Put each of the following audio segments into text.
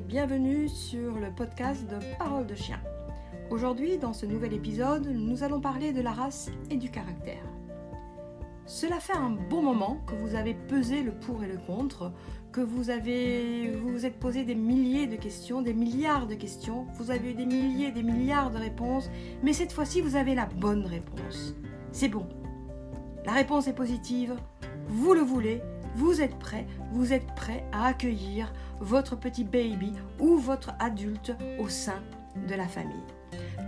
bienvenue sur le podcast de Parole de chien. Aujourd'hui, dans ce nouvel épisode, nous allons parler de la race et du caractère. Cela fait un bon moment que vous avez pesé le pour et le contre, que vous avez vous, vous êtes posé des milliers de questions, des milliards de questions, vous avez eu des milliers, des milliards de réponses, mais cette fois-ci vous avez la bonne réponse. C'est bon. La réponse est positive, vous le voulez, vous êtes prêt, vous êtes prêt à accueillir votre petit baby ou votre adulte au sein de la famille.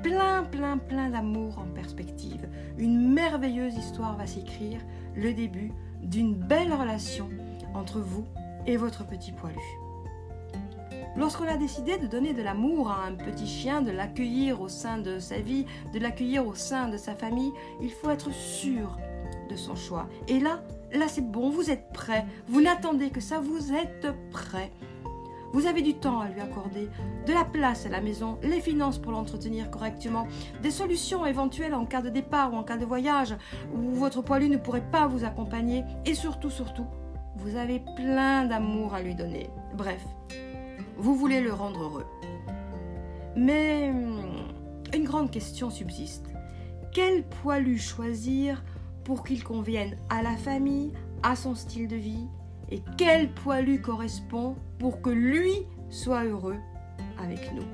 Plein, plein, plein d'amour en perspective. Une merveilleuse histoire va s'écrire, le début d'une belle relation entre vous et votre petit poilu. Lorsqu'on a décidé de donner de l'amour à un petit chien, de l'accueillir au sein de sa vie, de l'accueillir au sein de sa famille, il faut être sûr de son choix. Et là, Là, c'est bon, vous êtes prêt. Vous n'attendez que ça, vous êtes prêt. Vous avez du temps à lui accorder, de la place à la maison, les finances pour l'entretenir correctement, des solutions éventuelles en cas de départ ou en cas de voyage où votre poilu ne pourrait pas vous accompagner et surtout, surtout, vous avez plein d'amour à lui donner. Bref, vous voulez le rendre heureux. Mais hum, une grande question subsiste. Quel poilu choisir pour qu'il convienne à la famille, à son style de vie et quel poilu correspond pour que lui soit heureux avec nous.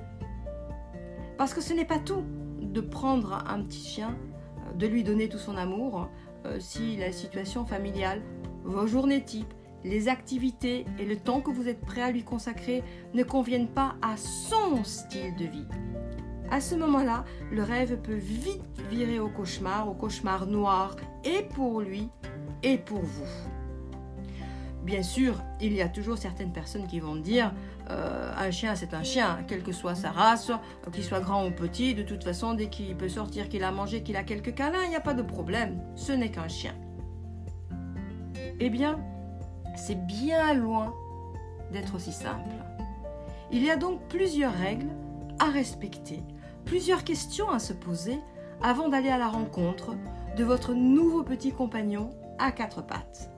Parce que ce n'est pas tout de prendre un petit chien, euh, de lui donner tout son amour, euh, si la situation familiale, vos journées types, les activités et le temps que vous êtes prêt à lui consacrer ne conviennent pas à son style de vie. À ce moment-là, le rêve peut vite virer au cauchemar, au cauchemar noir, et pour lui et pour vous. Bien sûr, il y a toujours certaines personnes qui vont dire euh, un chien c'est un chien, quelle que soit sa race, qu'il soit grand ou petit, de toute façon, dès qu'il peut sortir, qu'il a mangé, qu'il a quelques câlins, il n'y a pas de problème, ce n'est qu'un chien. Eh bien, c'est bien loin d'être aussi simple. Il y a donc plusieurs règles à respecter plusieurs questions à se poser avant d'aller à la rencontre de votre nouveau petit compagnon à quatre pattes.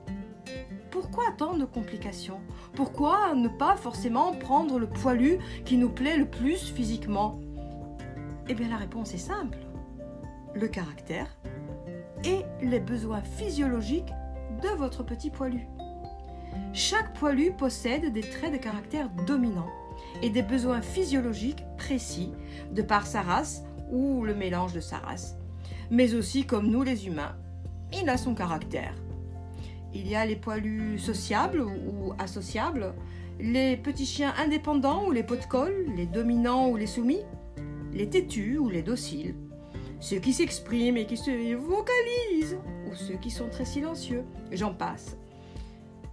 Pourquoi tant de complications? Pourquoi ne pas forcément prendre le poilu qui nous plaît le plus physiquement? Eh bien la réponse est simple. Le caractère et les besoins physiologiques de votre petit poilu. Chaque poilu possède des traits de caractère dominants et des besoins physiologiques précis de par sa race ou le mélange de sa race. Mais aussi comme nous les humains, il a son caractère. Il y a les poilus sociables ou associables, les petits chiens indépendants ou les pots de colle, les dominants ou les soumis, les têtus ou les dociles, ceux qui s'expriment et qui se vocalisent, ou ceux qui sont très silencieux, j'en passe.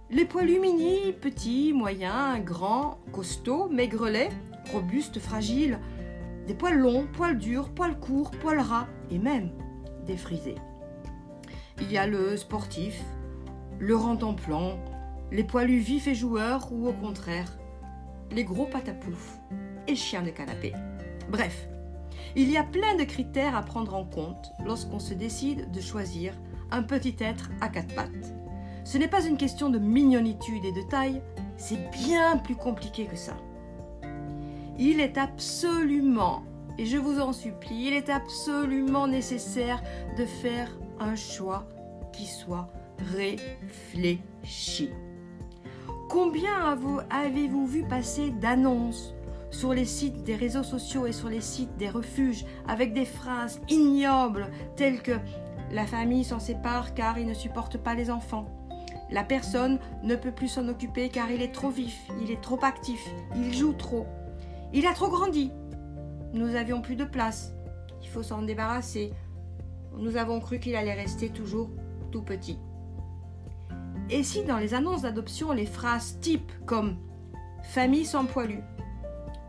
Les poilus mini, petits, moyens, grands, costauds, maigrelets, robustes, fragiles, des poils longs, poils durs, poils courts, poils ras et même des frisés. Il y a le sportif, le plan, les poilus vifs et joueurs ou au contraire, les gros patapouf et chiens de canapé. Bref, il y a plein de critères à prendre en compte lorsqu'on se décide de choisir un petit être à quatre pattes. Ce n'est pas une question de mignonitude et de taille, c'est bien plus compliqué que ça. Il est absolument, et je vous en supplie, il est absolument nécessaire de faire un choix qui soit réfléchi. Combien avez-vous vu passer d'annonces sur les sites des réseaux sociaux et sur les sites des refuges avec des phrases ignobles telles que la famille s'en sépare car il ne supporte pas les enfants la personne ne peut plus s'en occuper car il est trop vif, il est trop actif, il joue trop. Il a trop grandi. Nous avions plus de place. Il faut s'en débarrasser. Nous avons cru qu'il allait rester toujours tout petit. Et si dans les annonces d'adoption, les phrases types comme famille sans poilu,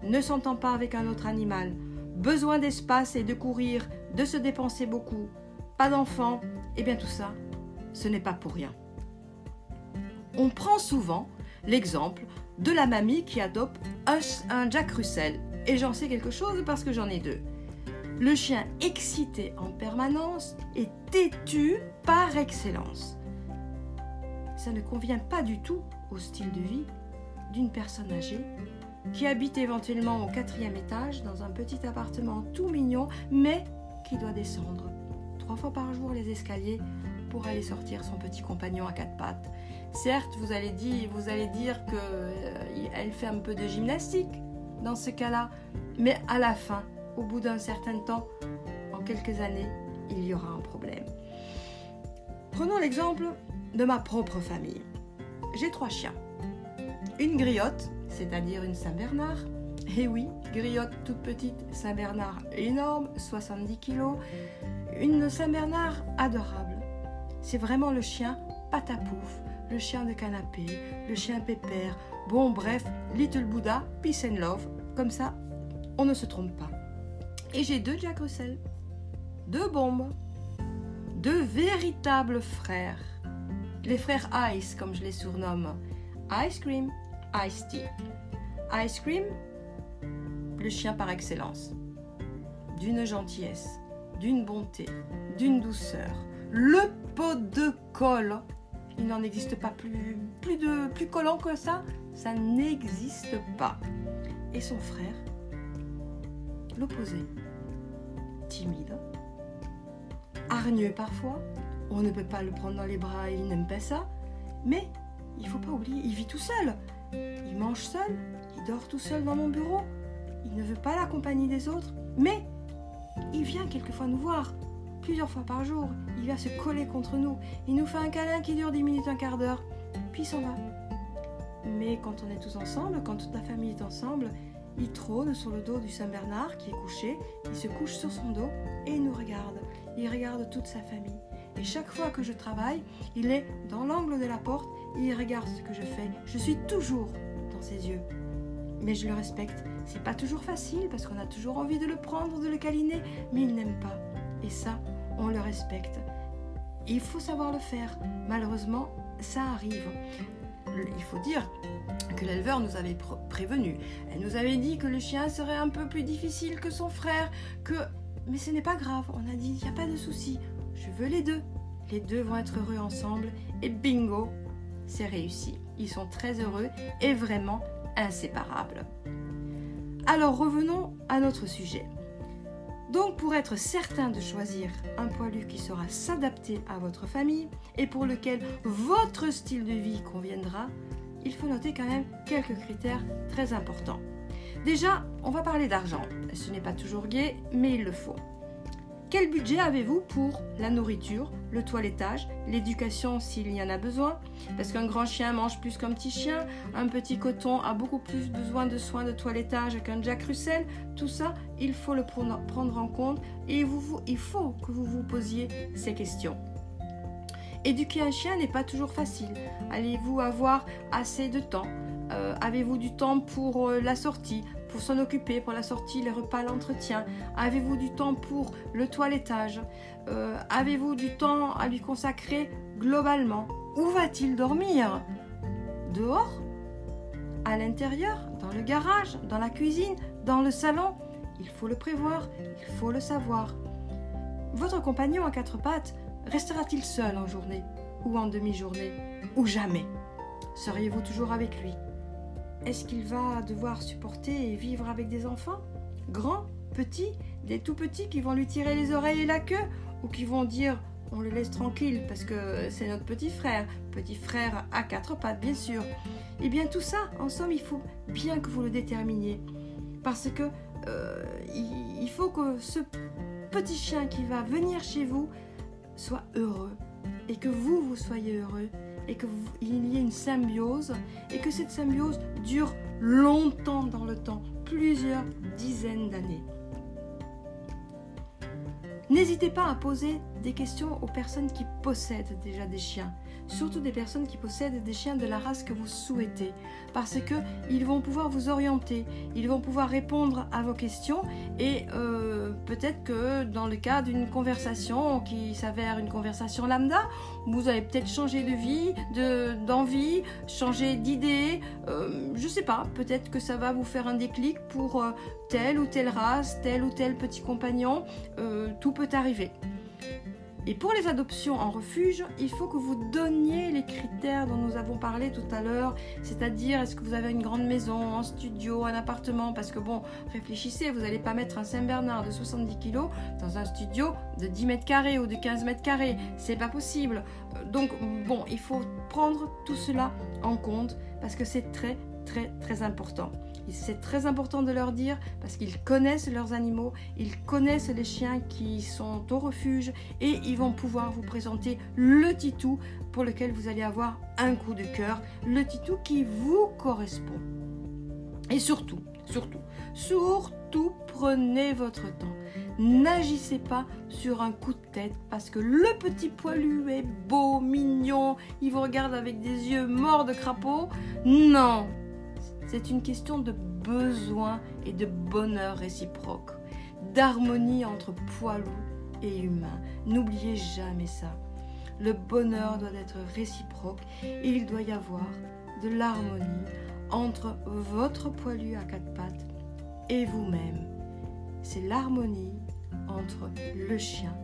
ne s'entend pas avec un autre animal, besoin d'espace et de courir, de se dépenser beaucoup, pas d'enfant, eh bien tout ça, ce n'est pas pour rien on prend souvent l'exemple de la mamie qui adopte un, Jack Russell. Et j'en sais quelque chose parce que j'en ai deux. Le chien excité en permanence et têtu par excellence. Ça ne convient pas du tout au style de vie d'une personne âgée qui habite éventuellement au quatrième étage dans un petit appartement tout mignon, mais qui doit descendre trois fois par jour les escaliers pour aller sortir son petit compagnon à quatre pattes. Certes, vous allez dire, vous allez dire que euh, elle fait un peu de gymnastique dans ce cas-là, mais à la fin, au bout d'un certain temps, en quelques années, il y aura un problème. Prenons l'exemple de ma propre famille. J'ai trois chiens. Une griotte, c'est-à-dire une Saint-Bernard. Et oui, griotte toute petite, Saint-Bernard énorme, 70 kilos. Une Saint-Bernard adorable. C'est vraiment le chien patapouf, le chien de canapé, le chien pépère. Bon, bref, Little Buddha, peace and love. Comme ça, on ne se trompe pas. Et j'ai deux Jack Russell, deux bombes, deux véritables frères. Les frères Ice, comme je les surnomme. Ice Cream, Ice Tea. Ice Cream, le chien par excellence. D'une gentillesse, d'une bonté, d'une douceur. Le pot de colle, il n'en existe pas plus, de, plus collant que ça. Ça n'existe pas. Et son frère, l'opposé. Timide, hargneux parfois, on ne peut pas le prendre dans les bras, il n'aime pas ça, mais il faut pas oublier, il vit tout seul. Il mange seul, il dort tout seul dans mon bureau. Il ne veut pas la compagnie des autres, mais il vient quelquefois nous voir, plusieurs fois par jour. Il vient se coller contre nous. Il nous fait un câlin qui dure 10 minutes, un quart d'heure, puis il s'en va. Mais quand on est tous ensemble, quand toute la famille est ensemble, il trône sur le dos du Saint-Bernard qui est couché, il se couche sur son dos et il nous regarde. Il regarde toute sa famille. Et chaque fois que je travaille, il est dans l'angle de la porte il regarde ce que je fais. Je suis toujours dans ses yeux. Mais je le respecte. C'est pas toujours facile parce qu'on a toujours envie de le prendre, de le câliner, mais il n'aime pas. Et ça, on le respecte. Il faut savoir le faire. Malheureusement, ça arrive. Il faut dire que l'éleveur nous avait prévenu. Elle nous avait dit que le chien serait un peu plus difficile que son frère, que... Mais ce n'est pas grave, on a dit, il n'y a pas de souci, je veux les deux. Les deux vont être heureux ensemble et bingo, c'est réussi. Ils sont très heureux et vraiment inséparables. Alors revenons à notre sujet. Donc pour être certain de choisir un poilu qui saura s'adapter à votre famille et pour lequel votre style de vie conviendra, il faut noter quand même quelques critères très importants. Déjà, on va parler d'argent. Ce n'est pas toujours gai, mais il le faut. Quel budget avez-vous pour la nourriture, le toilettage, l'éducation s'il y en a besoin? Parce qu'un grand chien mange plus qu'un petit chien, un petit coton a beaucoup plus besoin de soins de toilettage qu'un Jack Russell. Tout ça, il faut le prendre en compte et il faut que vous vous posiez ces questions. Éduquer un chien n'est pas toujours facile. Allez-vous avoir assez de temps? Euh, Avez-vous du temps pour euh, la sortie? S'en occuper, pour la sortie, les repas, l'entretien. Avez-vous du temps pour le toilettage? Euh, Avez-vous du temps à lui consacrer globalement? Où va-t-il dormir? Dehors? À l'intérieur? Dans le garage? Dans la cuisine? Dans le salon? Il faut le prévoir, il faut le savoir. Votre compagnon à quatre pattes restera-t-il seul en journée Ou en demi-journée? Ou jamais? Seriez-vous toujours avec lui? Est-ce qu'il va devoir supporter et vivre avec des enfants? Grands, petits, des tout petits qui vont lui tirer les oreilles et la queue Ou qui vont dire on le laisse tranquille parce que c'est notre petit frère, petit frère à quatre pattes bien sûr. Eh bien tout ça, en somme, il faut bien que vous le déterminiez. Parce que euh, il faut que ce petit chien qui va venir chez vous soit heureux et que vous, vous soyez heureux et qu'il y ait une symbiose et que cette symbiose dure longtemps dans le temps, plusieurs dizaines d'années. N'hésitez pas à poser des questions aux personnes qui possèdent déjà des chiens surtout des personnes qui possèdent des chiens de la race que vous souhaitez, parce que ils vont pouvoir vous orienter, ils vont pouvoir répondre à vos questions et euh, peut-être que dans le cas d'une conversation qui s'avère une conversation lambda, vous allez peut-être changer de vie, d'envie, changer d'idée, euh, je sais pas, peut-être que ça va vous faire un déclic pour euh, telle ou telle race, tel ou tel petit compagnon, tout peut arriver. Et pour les adoptions en refuge, il faut que vous donniez les critères dont nous avons parlé tout à l'heure, c'est-à-dire est-ce que vous avez une grande maison, un studio, un appartement? Parce que bon, réfléchissez, vous n'allez pas mettre un Saint-Bernard de 70 kg dans un studio de 10 mètres carrés ou de 15 mètres carrés. C'est pas possible. Euh, donc bon, il faut prendre tout cela en compte parce que c'est très très très important. C'est très important de leur dire parce qu'ils connaissent leurs animaux, ils connaissent les chiens qui sont au refuge et ils vont pouvoir vous présenter le titou pour lequel vous allez avoir un coup de cœur, le titou qui vous correspond. Et surtout, surtout, surtout prenez votre temps. N'agissez pas sur un coup de tête parce que le petit poilu est beau, mignon, il vous regarde avec des yeux morts de crapaud. Non, c'est une question de besoin et de bonheur réciproque, d'harmonie entre poilu et humain. N'oubliez jamais ça. Le bonheur doit être réciproque il doit y avoir de l'harmonie entre votre poilu à quatre pattes et vous-même. C'est l'harmonie entre le chien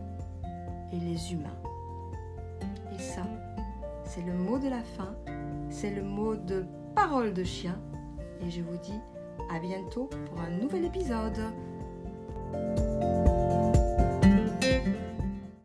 et les humains. Et ça, c'est le mot de la fin, c'est le mot de parole de chien et je vous dis à bientôt pour un nouvel épisode.